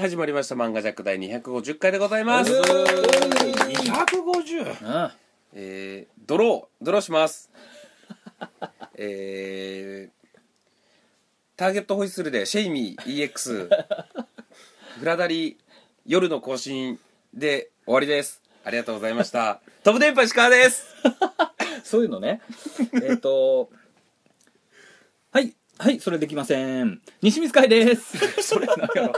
はい始まりました。漫画ジャック第250回でございます。250あえー、ドロー。ドローします。えー、ターゲットホイッスルでシェイミー EX フラダリ夜の更新で終わりです。ありがとうございました。飛ぶ電波石川です。そういうのね。えっとはいはいそれできません。西光海です。それなんやろ。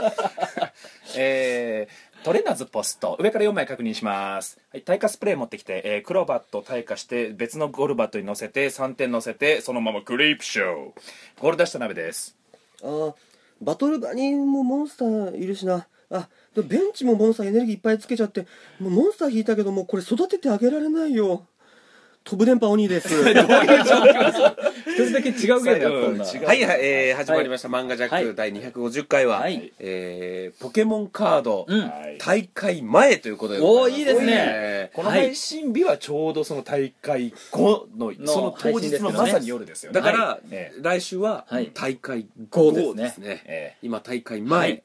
えー、トレナズポスト。上から4枚確認します、はい、耐火スプレー持ってきて、えー、黒バット耐火して別のゴルバットに乗せて3点乗せてそのままクリープショー。ゴール出した鍋です。あーバトル場にもモンスターいるしな。あベンチもモンスターエネルギーいっぱいつけちゃってもうモンスター引いたけどもうこれ育ててあげられないよ飛ぶ電波鬼です。一人だけ違うゲームやったん。だう。んはい、はいえー、始まりました、漫画ジャック、はい第250回は、はい。えー、ポケモンカード、大会前ということでござおーいいですね。えーこの配信日はちょうどその大会後ののその当日のまさに夜ですよね。だから、来週ははい。大会後後ですね。今大会前、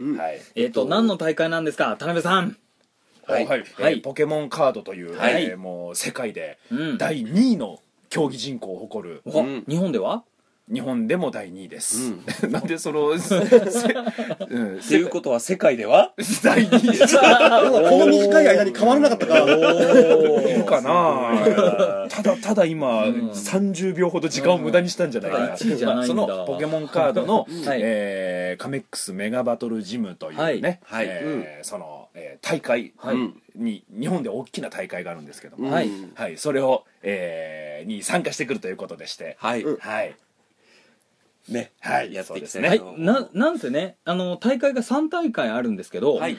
えっと。何の大会なんですか？田辺さんはい。はい。えーはい。ポケモンカードという、はい。えーもう世界でうん。第2位の競技人口を誇る。おうん。日本では？日本でも第2位です、なんでその、せうん、っていうことは世界では？第2位です。この短い間に変わらなかったか。いるかな。ただただ今、ん。30秒ほど時間を無駄にしたんじゃないかな、うん。1位じゃないんだ。そのポケモンカードの、はい。えーカメックスメガバトルジムというね、はい。はい。えーその、えー大会はい。に、日本で大きな大会があるんですけども、はいうん。はい、それを、えーに参加してくるということでして、はい、はい。ね。はい。やっていですね。はいななんせねあの大会が3大会あるんですけど、はい。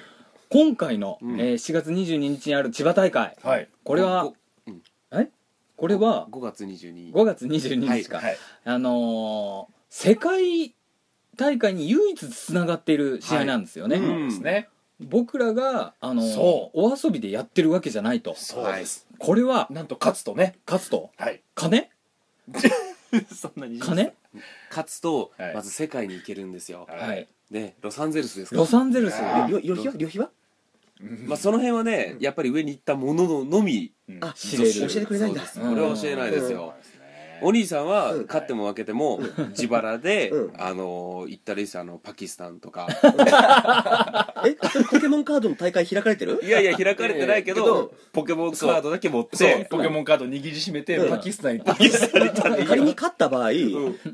今回の、うん。えー4月22日にある千葉大会はい。これはごうん。え？これは5月22日5月22日。か、はい。あのー世界大会に唯一つながっている試合なんですよね、はい。そうですね、僕らが、あのお遊びでやってるわけじゃないと。そうです、これはなんと勝つとね。勝つと？はい。金？そんなに金？勝つと、はい。まず世界に行けるんですよ、はい。はい。でロサンゼルスですか？らロサンゼルス。はいよ旅費は旅費はまあ、その辺はねやっぱり上に行ったものののみうんあ知れる教えてくれないんだそうですこれは教えないですよ、お兄さんはうん。勝っても負けても自腹で、うん。あの行ったりしたあのパキスタンとか。えポケモンカードの大会開かれてる？いやいや開かれてないけどポケモンカードだけ持って。ポケモンカード握りしめて、うん。パキスタンに行って仮に勝った場合、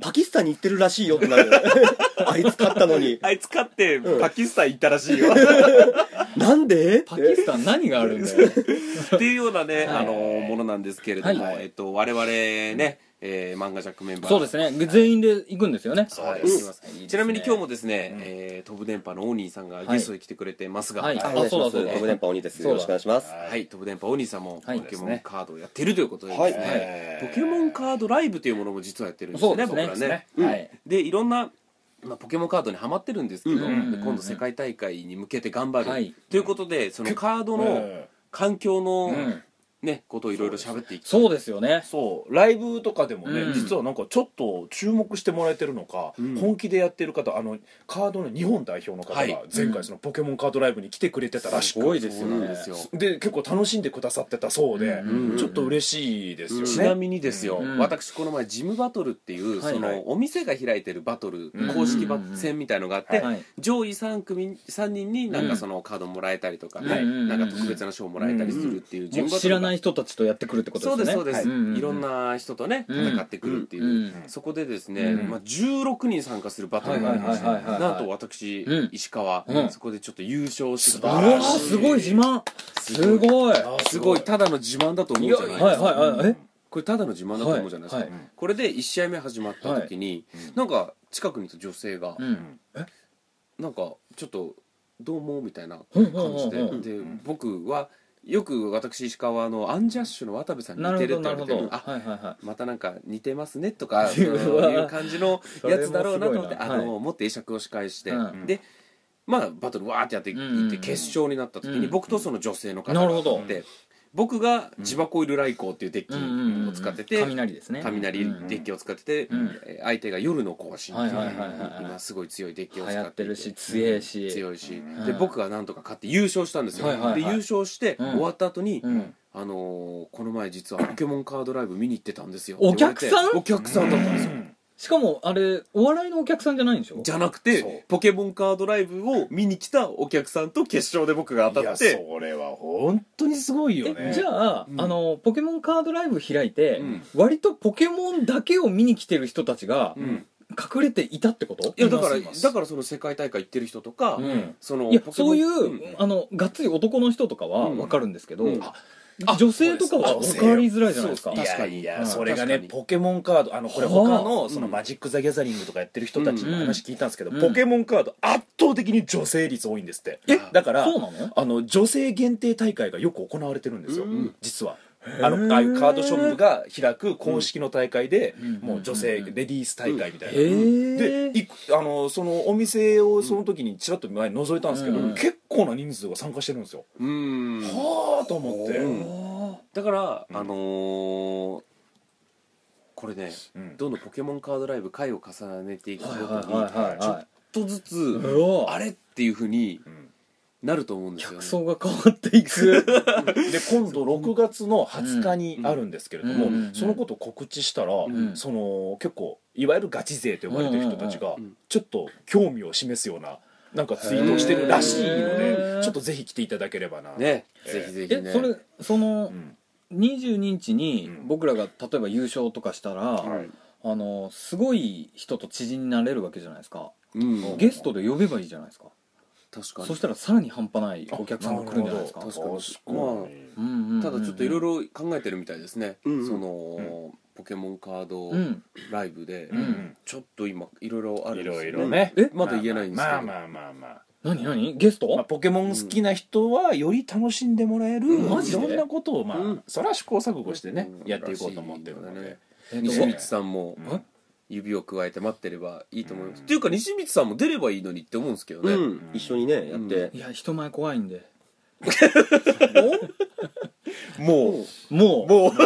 パキスタンに行ってるらしいよってなる。あいつ勝ったのに。あいつ勝ってうん。パキスタン行ったらしいよ、なんで？パキスタン何があるんだよ。っていうようなね、はい。あのものなんですけれども、はい。えっと、我々ね、えー漫画ジャックメンバー。そうですね。全員で行くんですよね。はいそうです。行きます。ちなみに今日もですね、えー飛ぶ電波のオーニーさんがゲストに来てくれてますが、はい。あお願い。あそうだそうだ。飛ぶ電波鬼です。そうだ。よろしくお願いします。はい、飛ぶ電波オニさんもポはい。ケモンカードをやってるということでですね、はい。ポケモンカードライブというものも実はやってるんですよねそうですね。僕らね。うん。はい。でいろんな、まあ、ポケモンカードにはまってるんですけど、うんうんうんうん。で今度世界大会に向けて頑張る、はい。ということでそのカードの環境の、うんねことをいろいろ喋っていきそうですよね。そう。ライブとかでもね、うん。実はなんかちょっと注目してもらえてるのか、うん。本気でやってる方あのカードの日本代表の方はい。が前回そのポケモンカードライブに来てくれてたらしく、すごいですそうよねなんですよ。で結構楽しんでくださってたそうで、うんちょっと嬉しいですよね、ちなみにですよ、うん私この前ジムバトルっていう、はい。そのお店が開いてるバトル、うん公式バ戦みたいのがあって、はい。上位3組3人になんかそのカードもらえたりとかね、はいなんか特別な賞もらえたりするっていうジムバトルが知らない人たちとやってくるってことですね。そうですそうです、はい。うんうんいろんな人とねうん。戦ってくるっていう、うんそこでですね、うんまあ、16人参加するバトルがありましてはいはいはいはいはいなんと私、うん。石川、うん。そこでちょっと優勝してうわーすごい自慢。すごい。あすごい。ただの自慢だと思うじゃないですか、はいはいはい。え？これただの自慢だと思うじゃないですか、はい。はい。これで1試合目始まった時に、なんか近くにいた女性が、うん。なんかちょっと「どうも」みたいなうん感じで、うんうんうん。で僕はよく私石川はあのアンジャッシュの渡部さんに似てるって言われてあはいはいはい。またなんか似てますねとか そういう感じのやつだろうなと思ってあの、持って会釈をし返して、うん。でまあバトルわーってやっていって、うんうんうん。決勝になった時に、うん僕とその女性の方がなるほど。って僕がジバコイルライコーっていうデッキを使ってて、雷ですね。雷デッキを使ってて、相手が夜の更新っていうはいはいはいはい今すごい強いデッキを流使ってい行ってるし強いし。強いし、ん。で僕がなんとか勝って優勝したんですよ、はいはいはい。で優勝して、うん。終わった後に、うん。あのーこの前実はポケモンカードライブ見に行ってたんですよお客さん？お客さんだったんですよしかもあれお笑いのお客さんじゃないんでしょ？じゃなくそう。てポケモンカードライブを見に来たお客さんと決勝で僕が当いやたって。それは本当にすごいよね。えじゃあ,、うん。あのポケモンカードライブ開いて、うん。割とポケモンだけを見に来てる人たちがうん。隠れていたってこと？いやだからいますいます。だからその世界大会行ってる人とか、うんそのいやポケモンそういう、ん。あのがっつり男の人とかはうん。分かるんですけど、うん。あ女性とかは分かりづらいじゃないですか。確かに。やいや、うん。それがねポケモンカードあのこれはあ。他のそのマジック・ザ・ギャザリングとかやってる人たちの話聞いたんですけど、うん。ポケモンカード圧倒的に女性率多いんですって。えだからあの女性限定大会がよく行われてるんですよ、うん。実はあのああいうカードショップが開く公式の大会で、うん。もう女性レディース大会みたいな、でいくあのそのお店をその時にちらっと前に覗いたんですけど、うん。結構な人数が参加してるんですよ、うん。はあと思って、うん。だから、うんあのーこれね、うん。どんどんポケモンカードライブ回を重ねていくごとに、ちょっはいとずつ、あれっていうふうにうんなると思うんですよね。客層が変わっていく。で今度6月の20日にあるんですけれども、うんうんそのことを告知したら、ん。その結構いわゆるガチ勢と呼ばれてる人たちがうんうんちょっと興味を示すようななんかツイートをしてるらしいのへでー。ちょっとぜひ来ていただければな、ね。えーぜひぜひね。えそれそのうん。22日にうん。僕らが例えば優勝とかしたら、はい。あのすごい人と知人になれるわけじゃないですか。うん。ゲストで呼べばいいじゃないですか確かに。そしたらさらに半端ないお客さんが来るんじゃないですか。確かに、まあうんうんうんただちょっといろいろ考えてるみたいですね、うんその、ポケモンカードうん。ライブで、うんちょっと今いろいろあるんいですよろいろね。えまだ言えないんですけど、まあまあまあまあ。何何？ゲスト、まあ、ポケモン好きな人はより楽しんでもらえる、うん。マジで？いろんなことをまあ、うん。それは試行錯誤してね、うん。やっていこうと思ってるので、ねえっと西光さんも。うん指を加えて待ってればいいと思います、うん。っていうか西光さんも出ればいいのにって思うんですけどね、うん。一緒にね。やっていや人前怖いんで ももう。う。もう。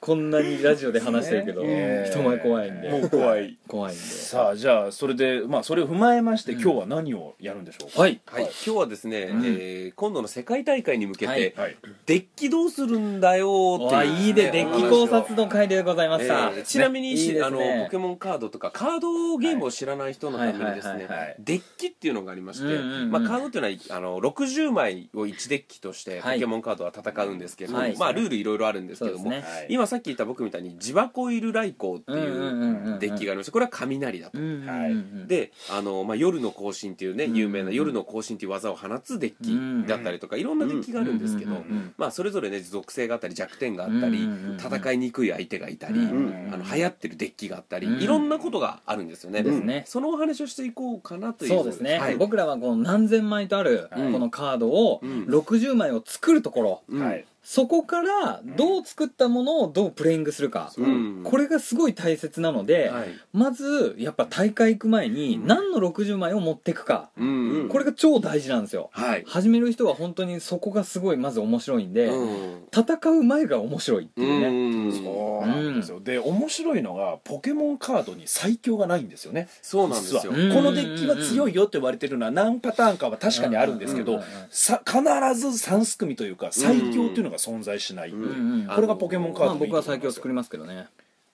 こんなにラジオで話してるけど、ね。人前怖いんで。もう怖い。怖いんで。さあじゃあそれでまあそれを踏まえまして、今日は何をやるんでしょうか？はい。はい、今日はですね、うん。えー今度の世界大会に向けて、はい。はい。デッキどうするんだよっていうわいいでデッキ考察の回でございまえした、ーちなみに、ねいいですあのねポケモンカードとかカードゲームを知らない人のためにですねはい。はいはいはい。デッキっていうのがありまして、うんうんうん。まあ、カードっていうのはあの60枚を1デッキとしてポはい。ケモンカードは戦うんですけど、はい。まあ、ルールいろいろあるんですけども、ね。はい。今さっき言った僕みたいにジバコイルライコーっていうデッキがありましてこれは雷だと。うんうんうんはい。であの、まあ、夜の行進っていうねうん有名な夜の行進っていう技を放つデッキだったりとかいろんなデッキがあるんですけどまあそれぞれね属性があったり弱点があったり戦いにくい相手がいたりうんあの流行ってるデッキがあったりうん。いろんなことがあるんですよね。ですね。そのお話をしていこうかなという。そうですね、はい。僕らはこの何千枚とあるこうん。のカードをうん。60枚を作るところ、うん。はいそこからどう作ったものをどうプレイングするか、うん。これがすごい大切なので、はい。まずやっぱ大会行く前に何の60枚を持っていくか、うん。これが超大事なんですよ。はい。始める人は本当にそこがすごいまず面白いんで、うん。戦う前が面白いっていうね、うん。そうなんですよ、で面白いのがポケモンカードに最強がないんですよね。そうなんですよ。このデッキは強いよって言われてるのは何パターンかは確かにあるんですけど必ず3組というか最強っていうのが存在しない、うんうん。うんこれがポケモンカードまあ、僕は最強作りまますけどね。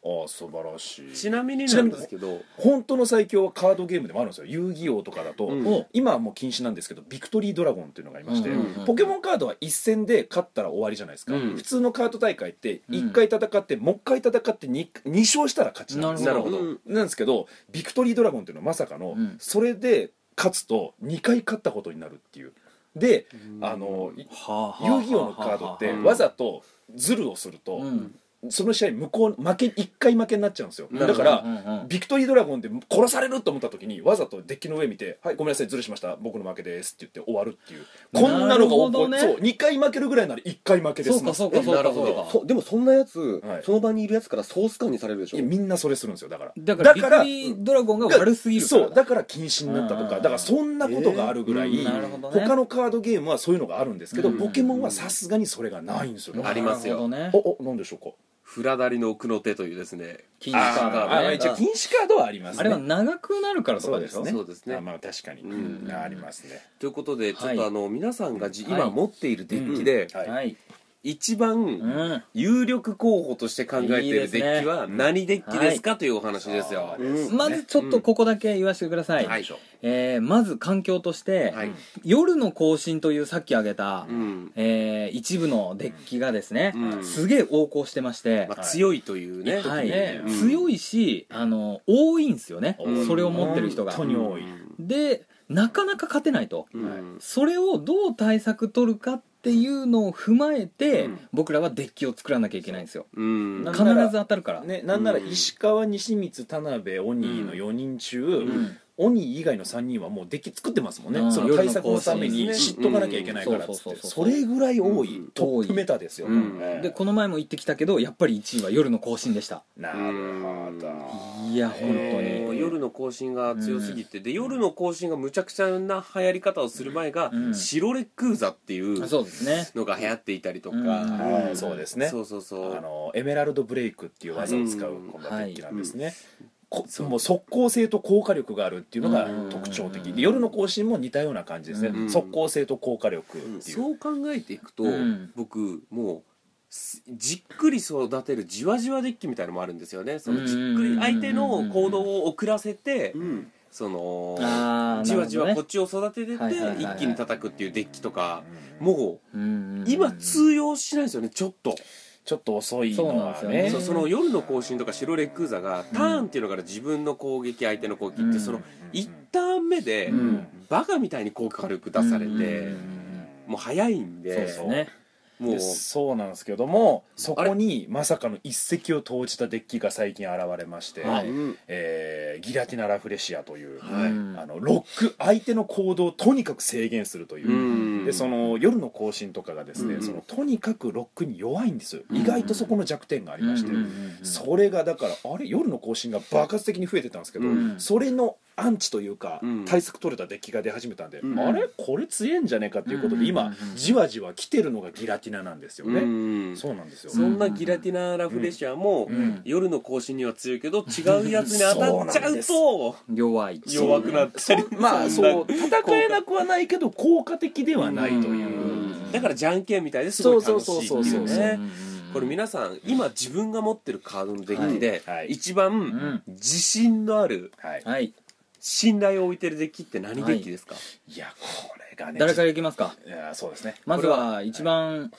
ああ素晴らしい。ちなみになんですけど本当の最強はカードゲームでもあるんですよ。遊戯王とかだと、うん。お今はもう禁止なんですけどビクトリードラゴンっていうのがありまして、うん。うん。うんポケモンカードは一戦で勝ったら終わりじゃないですか、うん。普通のカード大会ってうん。1回戦って、もう一回戦って 2, 2勝したら勝ちなんですなるほど。うんなんですけどビクトリードラゴンっていうのはまさかの、うん。それで勝つと2回勝ったことになるっていうで、うん。あのはあ遊戯王のカードってうん。わざとズルをすると、うんその試合向こう負け1回負けになっちゃうんですよ。だから、うんうんうん。ビクトリードラゴンで殺されると思った時にわざとデッキの上見て「はいごめんなさいずるしました。僕の負けです」って言って終わるっていう。こんなのがなるほどねそう2回負けるぐらいなら1回負けです。そうかそうかそうなるほど。かそうかそでもそんなやつ、はい。その場にいるやつからソース感にされるでしょ？いやみんなそれするんですよだから。だからビクトリードラゴンが悪すぎるから。そうだから禁止になったとうんかだからそんなことがあるぐらい、えーね。他のカードゲームはそういうのがあるんですけど、うん。ポケモンはさすがにそれがないんですよ、ありますよ。なるほどね。おおなんでしょうか？フラダリの奥の手というですね禁止カードあーね一応禁止カードはありますね。あれは長くなるからとかでしょそうですね。そうですね。あまあ確かに、うん。あありますね。ということでちょっはい。とあの皆さんがじはい。今持っているデッキで一う番ん。有力候補として考えているデッキは何デッキですかというお話ですよ。まずちょっとここだけ言わせてください、はい。えーまず環境として、はい。夜の更新というさっき挙げた、うん。えー一部のデッキがですね、うん。すげえ横行してまして、まあ強いというね。はい。ね。うん。強いしあの多いんですよね、うん。それを持ってる人が。本当に多い。でなかなか勝てないと、うん。それをどう対策取るかっていうのを踏まえて、うん。僕らはデッキを作らなきゃいけないんですよ。うん。な必ず当たるから、ね、なんならうん。石川西光田辺鬼の4人中、ん鬼以外の3人はもうデッキ作ってますもんね、うん。その対策のために知っとかなきゃいけないからっつって。うんそれぐらい多い、うんトップメタですよ、うんええ。でこの前も言ってきたけどやっぱり1位は夜の更新でした。なるほどいや本当えーに夜の更新が強すぎて、で夜の更新がむちゃくちゃな流行り方をする前が、うん。白レックーザっていうのが流行っていたりとか、そうですね。そうそうそう。あのエメラルドブレイクっていう技を使ううん。コンバットデッキなんですね、こそうもう速攻性と効果力があるっていうのがうん特徴的。で夜の更新も似たような感じですね、うん速攻性と効果力っていう、そう考えていくと、うん。僕もうすじっくり育てるじわじわデッキみたいのもあるんですよね。そのじっくり相手の行動を遅らせて、そのあーじわじわこっちを育ててって一気に叩くっていうデッキとかもう今通用しないですよねちょっと、ちょっと遅いそうのはね。なんですよね。そうその夜の更新とか白レックーザがターンっていうのから自分の攻撃相手の攻撃ってその1ターン目でうん。バカみたいに効果力出されてもう早いんそうでですね。もう。でそうなんですけどもそこにまさかの一石を投じたデッキが最近現れまして、はい。えーギラティナ・ラフレシアという、はい。うんあのロック相手の行動をとにかく制限するという、うんでその夜の更新とかがですね、うんそのとにかくロックに弱いんですよ、うん意外とそこの弱点がありまして、それがだからあれ？夜の更新が爆発的に増えてたんですけど、うん。それのアンチというか、うん。対策取れたデッキが出始めたんで、うん。あれ？これ強えんじゃねえかっていうことで今、じわじわ来てるのがギラティナなんですよね、うん。そうなんですよ、そんなギラティナ・ラフレシアもうん。夜の更新には強いけど違うやつに当たっちゃうと 弱い。弱くなったりまあそう戦えなくはないけど効果的ではないという、うん。だからじゃんけんみたいですごい楽しいってそうそう。いそううそうね。うん。これ皆さん今自分が持ってるカードのデッキで一番ん。自信のあるはい、はい信頼を置いてるデッキって何デッキですか？い。やこれがね誰からいきますか？いやそうですね。まずは一番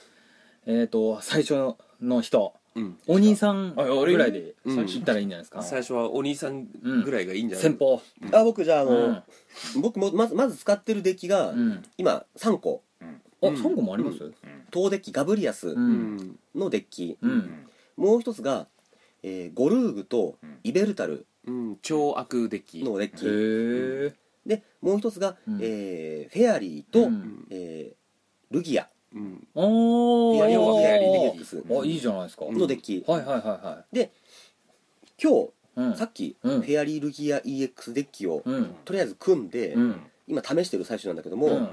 えっと最初の人。うん。お兄さんあ俺ぐらいでうん。言ったらいいんじゃないですか？最初はお兄さんぐらいがいいんじゃない？先方。あ僕じゃああの、うん。僕もまずまず使ってるデッキが、うん。今3個。あうん。3個もあります？東デッキガブリアスううん。んのデッキ、うん。もう一つが、えーゴルーグとイベルタルうん超悪デッキ。のデッキ、でもう一つが、うん。えーフェアリーと、うん。えールギア。うフェアリー要はフェアリーデデッキあいいじゃないですか。のデッキ、はいはいはいは今日いうん。さっき、うん。フェアリールギア EX デッキを、うん。とりあえず組んで、うん。今試してる最中なんだけども、うん。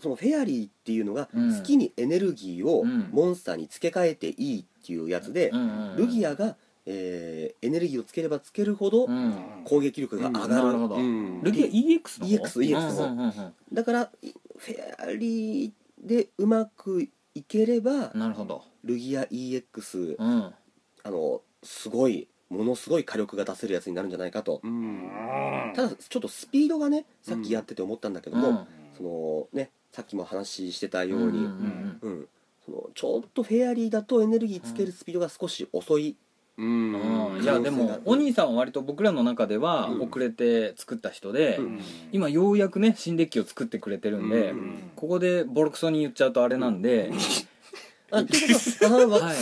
そのフェアリーっていうのがうん。好きにエネルギーをうん。モンスターに付け替えていいっていうやつで、ルギアが、えーエネルギーをつければつけるほどうん。攻撃力が上がる、なるほど。うん。ルギア EX の方？EX EX うんうんうんうん。だからフェアリーでうまくいければなるほど。ルギア EX うん。あのすごいものすごい火力が出せるやつになるんじゃないかと。うん。ただちょっとスピードがねさっきやってて思ったんだけども、うん。そのねさっきも話してたように、うんうんうん。うん。そのちょっとフェアリーだとエネルギーつけるスピードが少し遅い、うん。うんいやでもお兄さんは割と僕らの中ではうん。遅れて作った人で、うん。今ようやくね新デッキを作ってくれてるんで、うん。ここでボロクソに言っちゃうとあれなんで、あということは、い。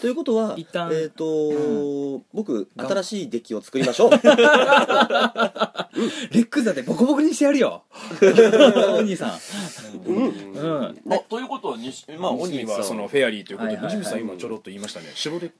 ということは、一旦。えっ、と、僕、が新しいデッキを作りましょう。レック座でボコボコにしてやるよ。お兄さん。うん。あということは西まあ西光さん。鬼はそのフェアリーということではいはいはい。西光さん今ちょろっと言いましたね。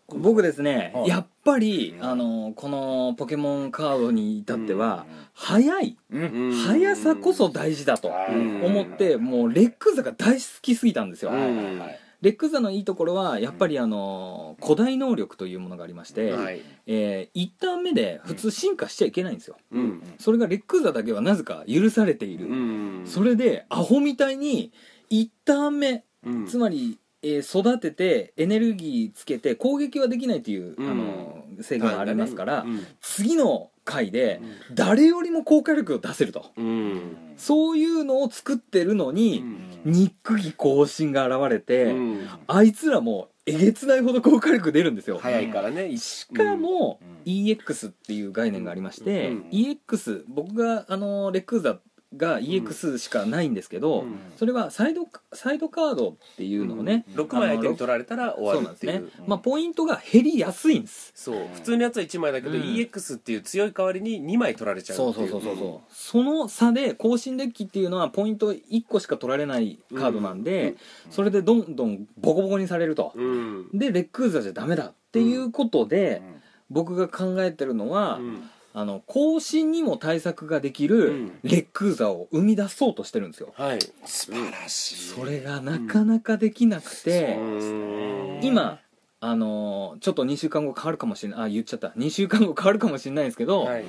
僕ですね、はい。やっぱりあのこのポケモンカードに至っては、速い。うん。速さこそ大事だとうん。思ってもうレック座が大好きすぎたんですよ、うんはいはい。はいレック座のいいところはやっぱりあの古代能力というものがありまして、はい。えー一旦目で普通進化しちゃいけないんですよ。うん。それがレック座だけはなぜか許されている、うん。それでアホみたいに一旦目うん。つまり、えー育ててエネルギーつけて攻撃はできないという、うん。あの制限がありますから、うん次の回で誰よりも効果力を出せると。うん。そういうのを作ってるのに、ニックギ更新が現れて、うん。あいつらもえげつないほど効果力出るんですよ、早いからね。しかも、うん。EX っていう概念がありまして、うん。EX 僕があのレックーザが EX しかないんですけど、うん。それはサイドサイドカードっていうのをね、6枚相手に取られたら終そうなんですわるっていう。ね、まあ、ポイントが減りやすいんです。そう。普通のやつは1枚だけどうん。EX っていう強い代わりに2枚取られちゃうそうっていう。そうそうそうそう。その差で更新デッキっていうのはポイント1個しか取られないカードなんで、それでどんどんボコボコにされると、うん。でレックーザじゃダメだっていうことで、うん。僕が考えてるのは、うんあの更新にも対策ができうるん。レックーザを生み出そうとしてるんですよ、はい。素晴らしい。それがなかなかできなくて、うん今あのーちょっと2週間後変わるかもしれない。あ言っちゃった。2週間後変わるかもしれないですけど、はい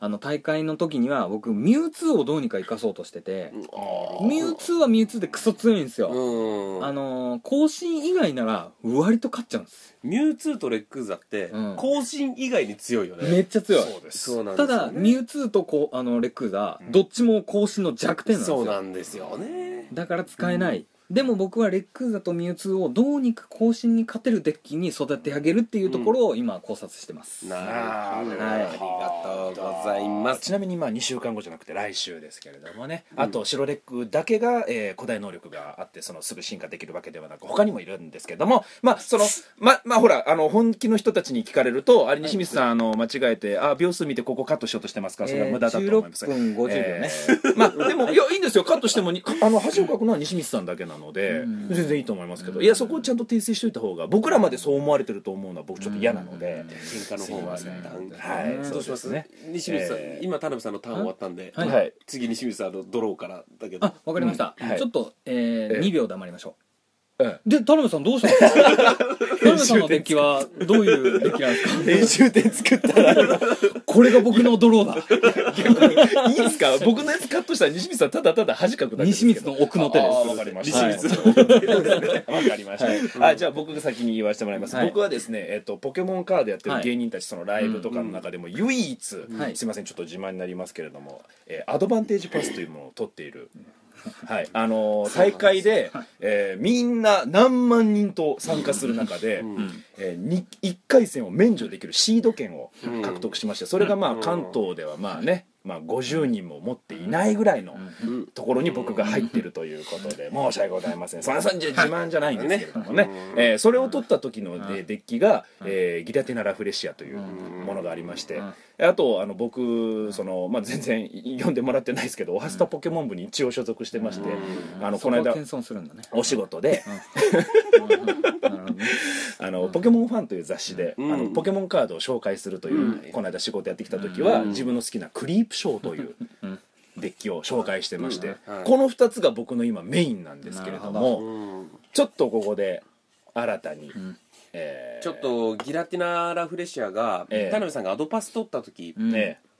あの大会の時には僕ミュウツーをどうにか生かそうとしてて、ミュウツーはミュウツーでクソ強いんですよ、うん。あのー更新以外なら割と勝っちゃうんですミュウツーとレックーザってうん。更新以外に強いよね。めっちゃ強い。そうです。そうなんですよね。ただミュウツーとこうあのレックーザどっちも更新の弱点なんですよ。そうなんですよね。だから使えない、でも僕はレックーザとミュウツーをどうにか更新に勝てるデッキに育て上げるっていうところを今考察してます、なるほど。はいありがとうございます。ちなみにまあ2週間後じゃなくて来週ですけれどもね、あと白レックだけが、えー古代能力があってそのすぐ進化できるわけではなく他にもいるんですけども。まあそのままあほらあの本気の人たちに聞かれるとあれ西光さんあの間違えてあ秒数見てここカットしようとしてますか？らそれは無駄だと思います、えー16分50秒ね、えー。まあでもいやいいんですよ。カットしてもにあの恥をかくのは西光さんだけなので、うん。全然いいと思いますけど。いやそこをちゃんと訂正しといた方が僕らまでそう思われてると思うのは僕ちょっと嫌なので、喧嘩の方ははい。どうします？ね西光さんえー。今田辺さんのターン終わったんではい。はい。次西光さんのドローからだけど。あわかりました、うん。はい。ちょっと、えーええ。2秒黙りましょうん。うで田辺さんどうしたんですか田辺さんのデッキはどういうデッキなんですか？練習点作ったら。これが僕のドローだ。いいですか？僕のやつカットしたら西光さんただただ恥かくだけです西けど。光の奥の手です。わかりました。はい。西光の奥の手ですね。わかりました、はい。あじゃあ僕が先に言わせてもらいます、はい。僕はですね、えっとポケモンカードやってるはい。芸人たちそのライブとかの中でも唯一、はい。すいませんちょっと自慢になりますけれども、えーアドバンテージパスというものを取っているはい。あのー大会で、えーみんな何万人と参加する中で、うん。えーに1回戦を免除できるシード権を獲得しましてそれがまあうん。関東ではまあね、まあ、50人も持っていないぐらいのうん。ところに僕が入ってるということで申し訳ございません。そんな自慢じゃないんですけれどもね、えーそれを取った時のでデッキが、えーギラティナ・ラフレシアというものがありましてあとあの僕その、まあ、全然読んでもらってないですけど「おはスタポケモン部」に一応所属してましてあのこの間そこは謙遜するんだね。お仕事で あのポケモンファンという雑誌で、うん。あのポケモンカードを紹介するという、この間仕事やってきた時は、うん。自分の好きなクリープショーといううん。デッキを紹介してまして、この2つが僕の今メインなんですけれどもうんちょっとここで新たに、ん。えーちょっとギラティナ・ラフレシアがええ。田辺さんがアドパス取った時うん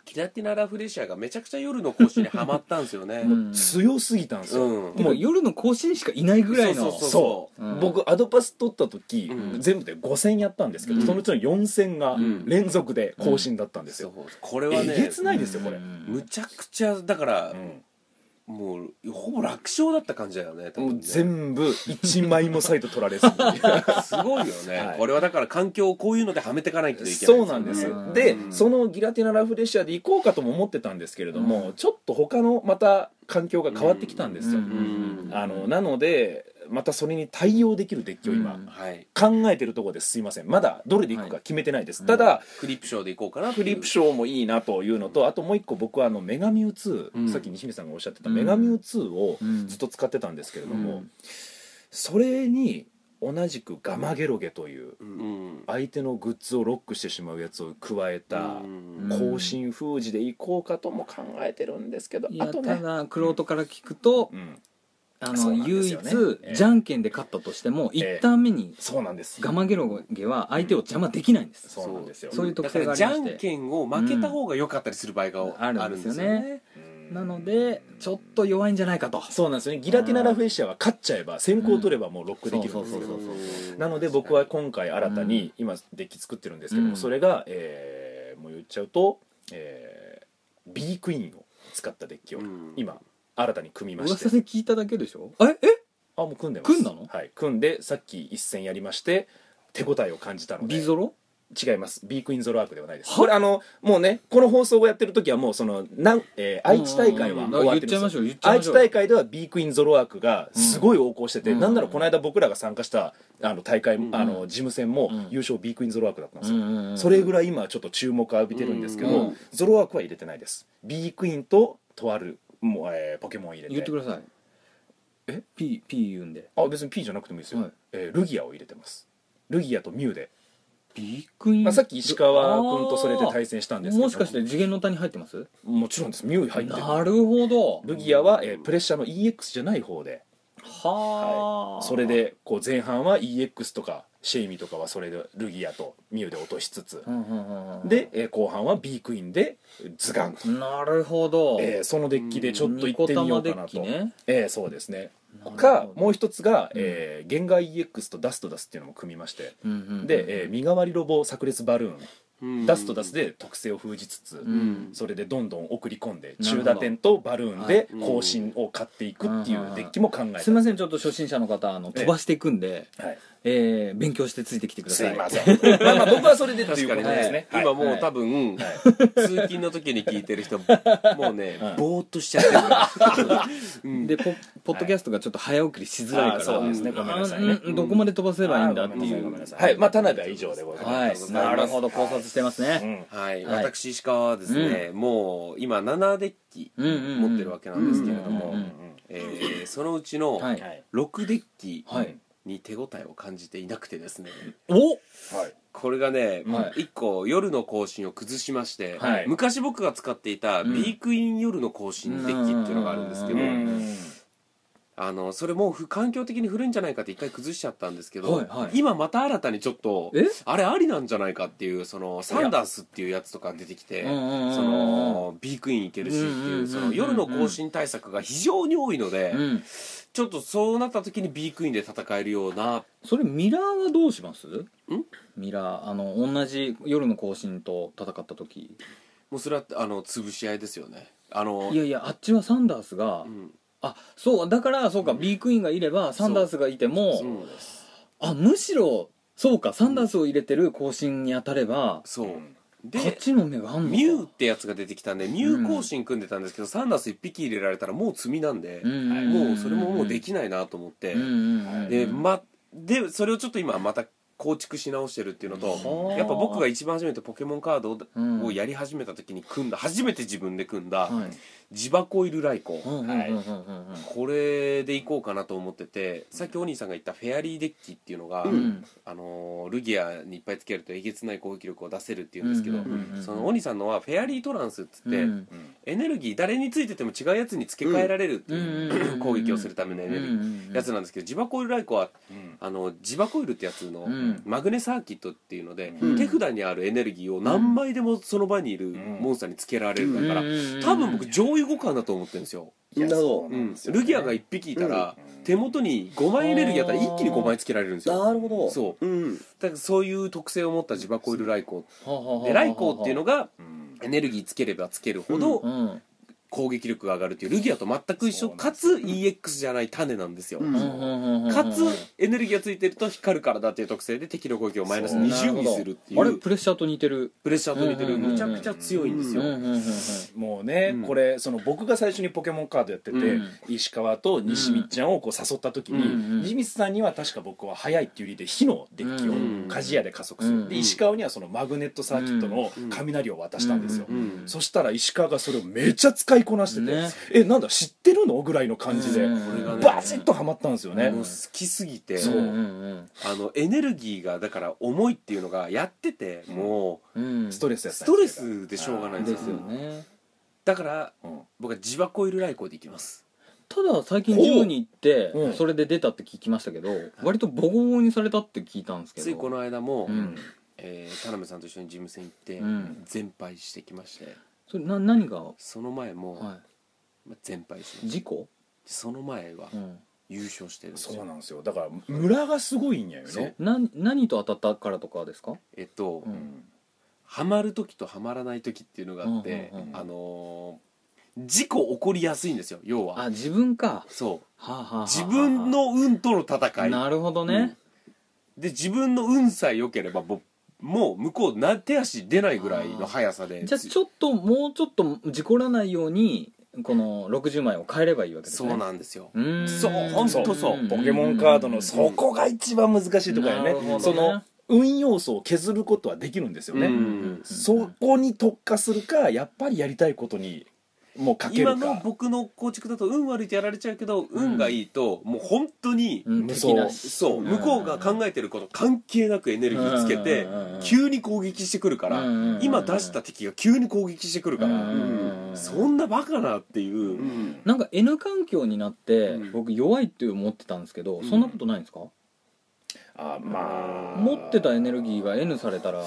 ねギラティナ・ラフレシアがめちゃくちゃ夜の講師にはまったんですよね。うん。強すぎたんですよ、うん。てか夜の更新しかいないぐらいの。そうそうそう、う。ん。僕アドパス取った時、うん。全部で5000やったんですけど、うん。そのうちの4000がん。連続で更新だったんですよ、これはねえげつないですよこれ、うん。むちゃくちゃだからうんもうほぼ楽勝だった感じだよね多もう分ね全部1枚もサイト取られずに。すごいよね、はい。これはだから環境をこういうのではめていかないといけないそうなんですうん。でうん。そのギラティナ・ラフレシアで行こうかとも思ってたんですけれども、ちょっと他のまた環境が変わってきたんですよ、うん。あのなのでまたそれに対応できるデッキを今、うん。はい。考えてるところですすいません。まだどれでいくか決めてないです、はいただ、クリップショーでいこうかなってクいう。リプショーもいいなというのとあともう一個僕はあのメガミュウ2、うん。さっき西見さんがおっしゃってたうん。メガミュウ2をうん。ずっと使ってたんですけれども、うん。それに同じくガマゲロゲといううん。相手のグッズをロックしてしまうやつを加えたうん。更新封じでいこうかとも考えてるんですけど、あとね、ただ玄人から聞くと、うん、あの唯一、ええ。じゃんけんで勝ったとしてもええ。一旦目にそうなんです。ガマゲロゲは相手を邪魔できないんです、そうなんですよ。そういう特性がありまして。んけんを負けた方が良かったりする場合がああるんでるんですよね。なのでちょっと弱いんじゃないかと。そうなんですよね。ギラティナ・ラフェシアは勝っちゃえば先行取ればもうロックできるんですけど。そうそうそうなので僕は今回新たに今デッキ作ってるんですけども、うん。それが、えーもう言っちゃうと、えー、B クイーンを使ったデッキをうん。今新たに組みまして。噂で聞いただけでしょ？ええ？あもう組んでます。組んだの？はい。組んでさっき一戦やりまして手応えを感じたので。ビゾロ？違います。B クイーンゾロアークではないです。は？これあのもうねこの放送をやってる時はもうそのなん、えー愛知大会はうん終わってるんですよ。言っちゃいましょう言っちゃい愛知ましょう。大会では B クイーンゾロアークがすごい横行してて、うん。なんならこの間僕らが参加したあの大会、うん。あの事務戦もうん。優勝 B クイーンゾロアークだったんですよ、んそれぐらい今ちょっと注目を浴びてるんですけど、うん。ゾロアークは入れてないです。B クイーンととあるもう、えーポケモンを入れて。言ってください。え？P, P 言うんで。あ別に P じゃなくてもいいですよ、はい。えールギアを入れてます。ルギアとミュウで、ビッグインまあ、さっき石川君とそれで対戦したんですけど。もしかして次元の谷入ってます？もちろんです。ミュウ入ってるなるほど。ルギアは、えープレッシャーの EX じゃない方で、はあ、それでこう前半は EX とかシェイミとかはそれでルギアとミュウで落としつつ、で、えー後半は B クイーンでズガンと、なるほど、えーそのデッキでちょっと行ってみようかなと、ニコ玉デッキね。えーそうですね。かもう一つが、うんえー、ゲンガー EX とダストダスっていうのも組みまして、うんうんうんで、えー身代わりロボ炸裂バルーン、うん。ダストダスで特性を封じつつ、ん。それでどんどん送り込んで中打点とバルーンではい。更新を買っていくっていうデッキも考えた。すいませんちょっと初心者の方あの飛ばしていくんで、はい、えー勉強してついてきてください。すいません。まあまあ僕はそれでっていうことですね。ね、はい。今もう多分、通勤の時に聞いてる人 もうね、はい。ぼーっとしちゃってる。うん。でポポッドキャストがちょっと早送りしづらいから、あそう。ですねごめんなさいね。どこまで飛ばせばいいんだっていう。あーごめんなさいごめんなさい。はい。まあ田辺は以上でございます、はいなるほど考察してますね、はい、はい。私石川はですね、もう今7デッキ持ってるわけなんですけれども、そのうちのはい。はい6デッキはい。に手応えを感じていなくてですね。お！はい。これがね、はい。1個夜の更新を崩しまして、はい。昔僕が使っていたうん B クイーン夜の更新デッキっていうのがあるんですけど、うんあのそれもう不環境的に古いんじゃないかって一回崩しちゃったんですけど、はいはい。今また新たにちょっとえ？あれありなんじゃないかっていうそのサンダースっていうやつとか出てきてその B クイーンいけるしっていうその夜の更新対策が非常に多いのでうん。ちょっとそうなった時に B クイーンで戦えるような。それミラーはどうします？ん？ミラーあの同じ夜の更新と戦った時。もうそれはあの潰し合いですよね。あのいやいやあっちはサンダースが、うんあそうだからそうか、B クイーンがいればサンダースがいてもそうです。あむしろそうかサンダースを入れてる更新に当たれば、そう。勝でちの目があんのか。ミュウってやつが出てきたんでミュウ更新組んでたんですけど、サンダース1匹入れられたらもう積みなんで、うん。もうそれももうできないなと思って、うん。うん。うん。でまでそれをちょっと今また構築し直してるっていうのと、はあやっぱ僕が一番初めてポケモンカードをやり始めた時に組んだ初めて自分で組んだはいジバコイルライコ、うんうんうんうんうん。これでいこうかなと思っててさっきお兄さんが言ったフェアリーデッキっていうのが、うん。あのールギアにいっぱいつけるとえげつない攻撃力を出せるっていうんですけど、そのお兄さんのはフェアリートランスっつって、うん。エネルギー誰についてても違うやつに付け替えられるっていう、攻撃をするためのエネルギー、やつなんですけどジバコイルライコはうん。あのジバコイルってやつのうん。マグネサーキットっていうので、うん。手札にあるエネルギーを何枚でもその場にいるモンスターにつけられるだから、多分僕上位互換だと思ってるんですよ、いやなるほど。そうなんですよね。ルギアが1匹いたら、うん。手元に5枚エネルギーあったら一気に5枚つけられるんですよ。なるほど。そう。うんだからそういう特性を持ったジバコイルライコはあはあはあでライコっていうのがうんエネルギーつければつけるほどうん攻撃力が上がるっていう。ルギアと全く一緒。かつ EX じゃない種なんですよ、うん。かつエネルギーがついてると光るからだっていう特性で敵の攻撃をマイナスそう20にするっていあれ？うプレッシャーと似てる？プレッシャーと似てる。むちゃくちゃ強いんですよ、もうね、うん。これその僕が最初にポケモンカードやってて、うん。石川と西光ちゃんをこう誘った時に、西光さんには確か僕は速いっていう理由で火のデッキをうん。鍛冶屋で加速する、うんで石川にはそのマグネットサーキットの雷を渡したんですよ、うんうんそしたら石川がそれをめちゃ使いこなしてて、ねえなんだ知ってるの？ぐらいの感じで、うんこれがねバチッとハマったんですよね、もう好きすぎてそう。うんうんあのエネルギーがだから重いっていうのがやっててもうん。うん。ストレスやったうストレスでしょうがないんですよ。ですよね。だからうん僕はジバコイルライコーでいきます。ただ最近ジムに行ってうん。それで出たって聞きましたけど割とボコボコにされたって聞いたんですけど。ついこの間も、うん。えー田辺さんと一緒にジム戦行って、うん。全敗してきましてそれな何が？はその前も、い。まあ、全敗しました事故？その前はうん。優勝してるんですよ。そうなんですよ。だから村がすごいんやよね。な何と当たったからとかですか？えっと、うん。ハマる時とハマらない時っていうのがあって、うんうんうんあのー事故起こりやすいんですよ要は。あ自分か。そう。はあはあはあ自分の運との戦い。なるほどね。で自分の運さえ良ければもうもう向こうな手足出ないぐらいの速さでじゃあちょっともうちょっと事故らないようにこの60枚を変えればいいわけですね。そうなんですよ。そうほんとそう。うん。ポケモンカードのそこが一番難しいところやねね。その運要素を削ることはできるんですよね、うん。そこに特化するかやっぱりやりたいことにもうかけ今るか。の僕の構築だと運悪いとやられちゃうけど、運がいいともう本当に、うん。無双。敵なしそう、ん向こうが考えてること関係なくエネルギーつけて、急に攻撃してくるから、今出した敵が急に攻撃してくるから、そんなバカなっていう、うん。なんか N 環境になってうん。僕弱いって思ってたんですけどそんなことないんですか？あまあ。持ってたエネルギーが N されたら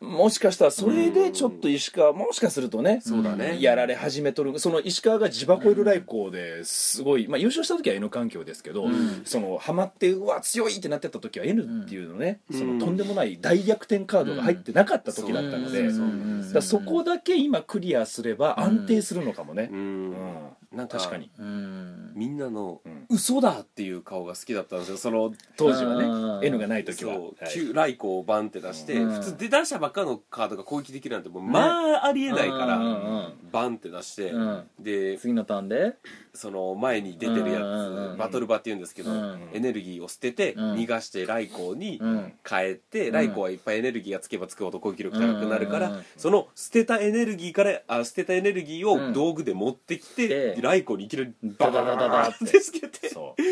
もしかしたらそれでちょっと石川もしかするとねそうだね。やられ始めとるその石川がジバコイル来航ですごい、まあ、優勝した時は N 環境ですけど、ん。そのハマってうわ強いってなってた時は N っていうのね、うん。そのとんでもない大逆転カードが入ってなかった時だったので、うんそこだけ今クリアすれば安定するのかもね。う、ん。うんなんか確かに。うん。みんなのうん。嘘だっていう顔が好きだったんですよその当時はね。あー。N がない時は、そう、はい。旧ライコをバンって出して、うん。普通出だしたばっかのカードが攻撃できるなんてもうまあありえないから、うんうんうんバンって出して、うん。で次のターンで？その前に出てるやつ、バトル場っていうんですけど、うん。エネルギーを捨てて、うん。逃がしてライコにうん。変えて、ん。ライコはいっぱいエネルギーがつけばつくほど攻撃力高くなるから、その捨てたエネルギーからあ捨てたエネルギーを道具で持ってきて、でライコにいきなりダダダダダってつけてそう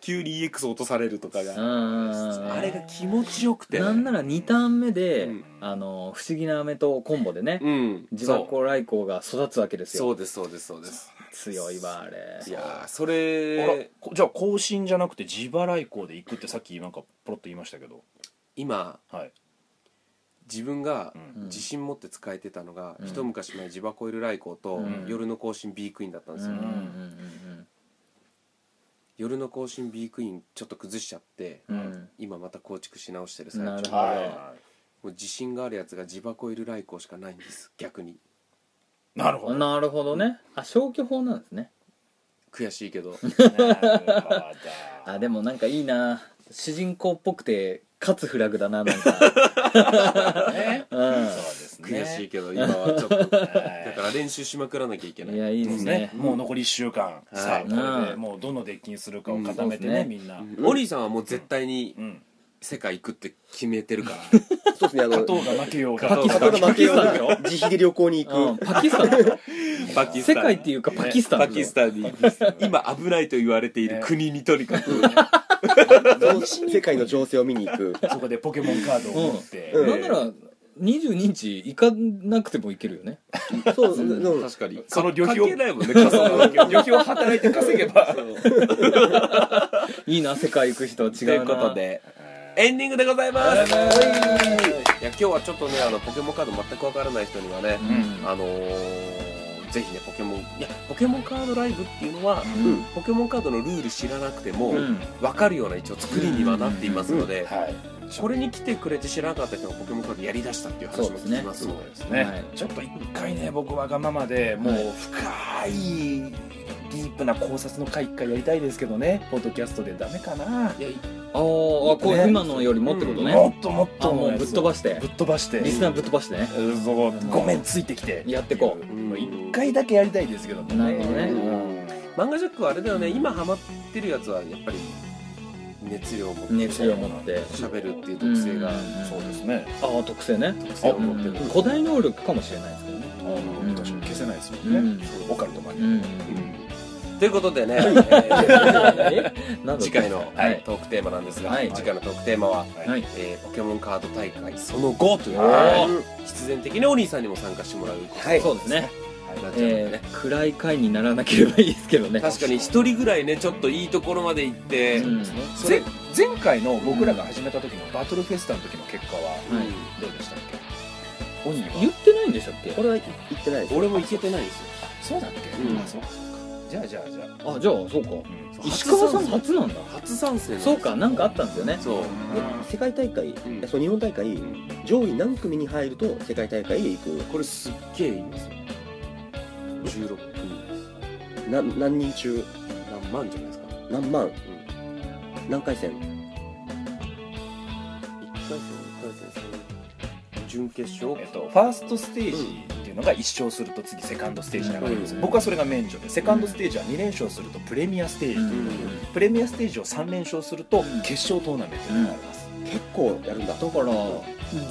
急に EX 落とされるとかが、あれが気持ちよくてなんなら2ターン目で、あの不思議な飴とコンボでね、うん自爆来光が育つわけですよそうですそうですそうです強いわあれいやそれじゃあ更新じゃなくて自腹来航で行くってさっきなんかポロッと言いましたけど今はい自分がうん。自信持って使えてたのが、うん。一昔前ジバコイルライコーと、うん。夜の更新 B クイーンだったんですよ、うん。うん。うん。夜の更新 B クイーンちょっと崩しちゃって、今また構築し直してる最中なるほど。はもう自信があるやつがジバコイルライコーしかないんです逆に。いなるほど。なるほどね。あ消去法なんですね。悔しいけど。あでもなんかいいな。主人公っぽくて勝つフラグだななんか。ね。うそうですね。悔しいけど今はちょっとだはいから練習しまくらなきゃいけない。んいやいいですね。ね。もう残り1週間。さあはいこれでうんもうどのデッキにするかを固めてうんね。みんな。うん。オリーさんはもう絶対にうん。世界行くって決めてるから。そうですね。あの勝とうが負けようが。勝とうが負けようパキスタンが。自費で旅行に行うん。くパキスタン。でしょパキスタン世界っていうかパキスタン。パキスタンに。今危ないと言われている国にとにかく 世界の情勢を見に行く。そこでポケモンカードを持って。うん。なんなら22日行かなくてもいけるよね。そうでも確かに。その旅費を関係ないもんね旅費を働いて稼げば。いいな世界行く人は違ということで。エンディングでございます。いや今日はちょっとねあのポケモンカード全くわからない人にはね、うん。あのーぜひねポケモンいやポケモンカードライブっていうのは、うん。ポケモンカードのルール知らなくても、うん。分かるような一応作りにはなっていますので、はいこれに来てくれて知らなかった人がポケモンカードやりだしたっていう話も聞きますのでですね、はい。ちょっと一回ね僕わがままでもうはい。深いディープな考察の回一回やりたいですけどね。ポッドキャストでダメかな。いやあーあこうね。今のよりもってことね、もっともっあともうぶっ飛ばして。ぶっ飛ばして。リスナーぶっ飛ばしてね。ごめんついてきて。やってこう。一回だけやりたいですけどもね。なるほどね。うん。漫画ジャックはあれだよね。今ハマってるやつはやっぱり熱量を持って熱量を持って。喋るっていう特性がうん。そうですね。ああ特性ね。特性を持ってる。うん。古代能力かもしれないですけどね。あの確かに消せないですもんね、オカルトマニア、うん。ということでね、次回の、はいトークテーマなんですが、はい。次回のトークテーマは、はい。えーポケモンカード大会その後という必然的にお兄さんにも参加してもらうことはい。そうですね暗い回にならなければいいですけどね。確かに一人ぐらいねちょっといいところまで行って、うん。それ。前前回の僕らが始めた時のバトルフェスタの時の結果ははいどうでしたっけ？鬼は？言ってないんでしたっけ？これは言ってないです俺も行けてないんですよ。そうだっけ、うん。あそうか。じゃあじゃあじゃあ、あじゃあそうか。うん。石川さん初なんだ。初参戦そうかなんかあったんですよね。そう。で世界大会、ん。そう日本大会上位何組に入ると世界大会へ行く。これすっげえいいんですよ16組です。な何人中？何万じゃないですか。何万？何回戦？1回戦2回戦3準決勝？えっと、ファーストステージっていうのが1勝すると次セカンドステージに上がるんです、僕はそれが免除でセカンドステージは2連勝するとプレミアステージ。という、うん。プレミアステージを3連勝すると決勝トーナメントになります、結構やるんだ。だから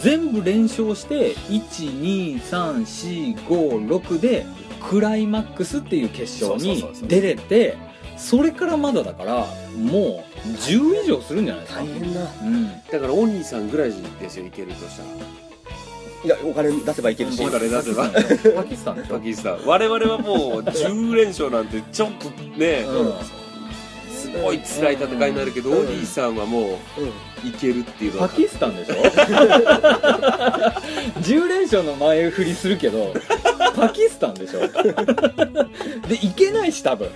全部連勝して12345でクライマックスっていう決勝に出れてそれからまだだからもう10以上するんじゃないですか。大変なうん。だからお兄さんぐらいですよいけるとしたら。いやお金出せばいけるし。お金出せば。パキスタンでしょ。パキスタン。我々はもう10連勝なんてちょっとね、うん。すごい辛い戦いになるけど、うん。お兄さんはもうんういけるっていうのは。パキスタンでしょ？10連勝の前振りするけどパキスタンでしょ？でいけないし多分。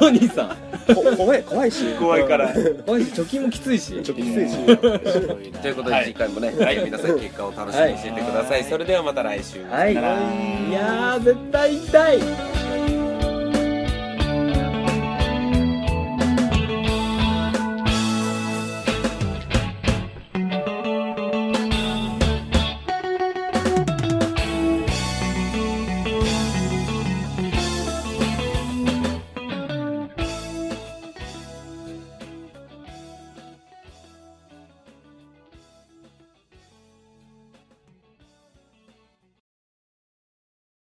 お兄さん。こ怖い怖いし。怖いから。怖いし貯金もきついし。ちょっときついし。ということではい。次回もね、はい、皆さん結果を楽しみにしていてください、はい。それではまた来週、はい。いやー絶対行きたい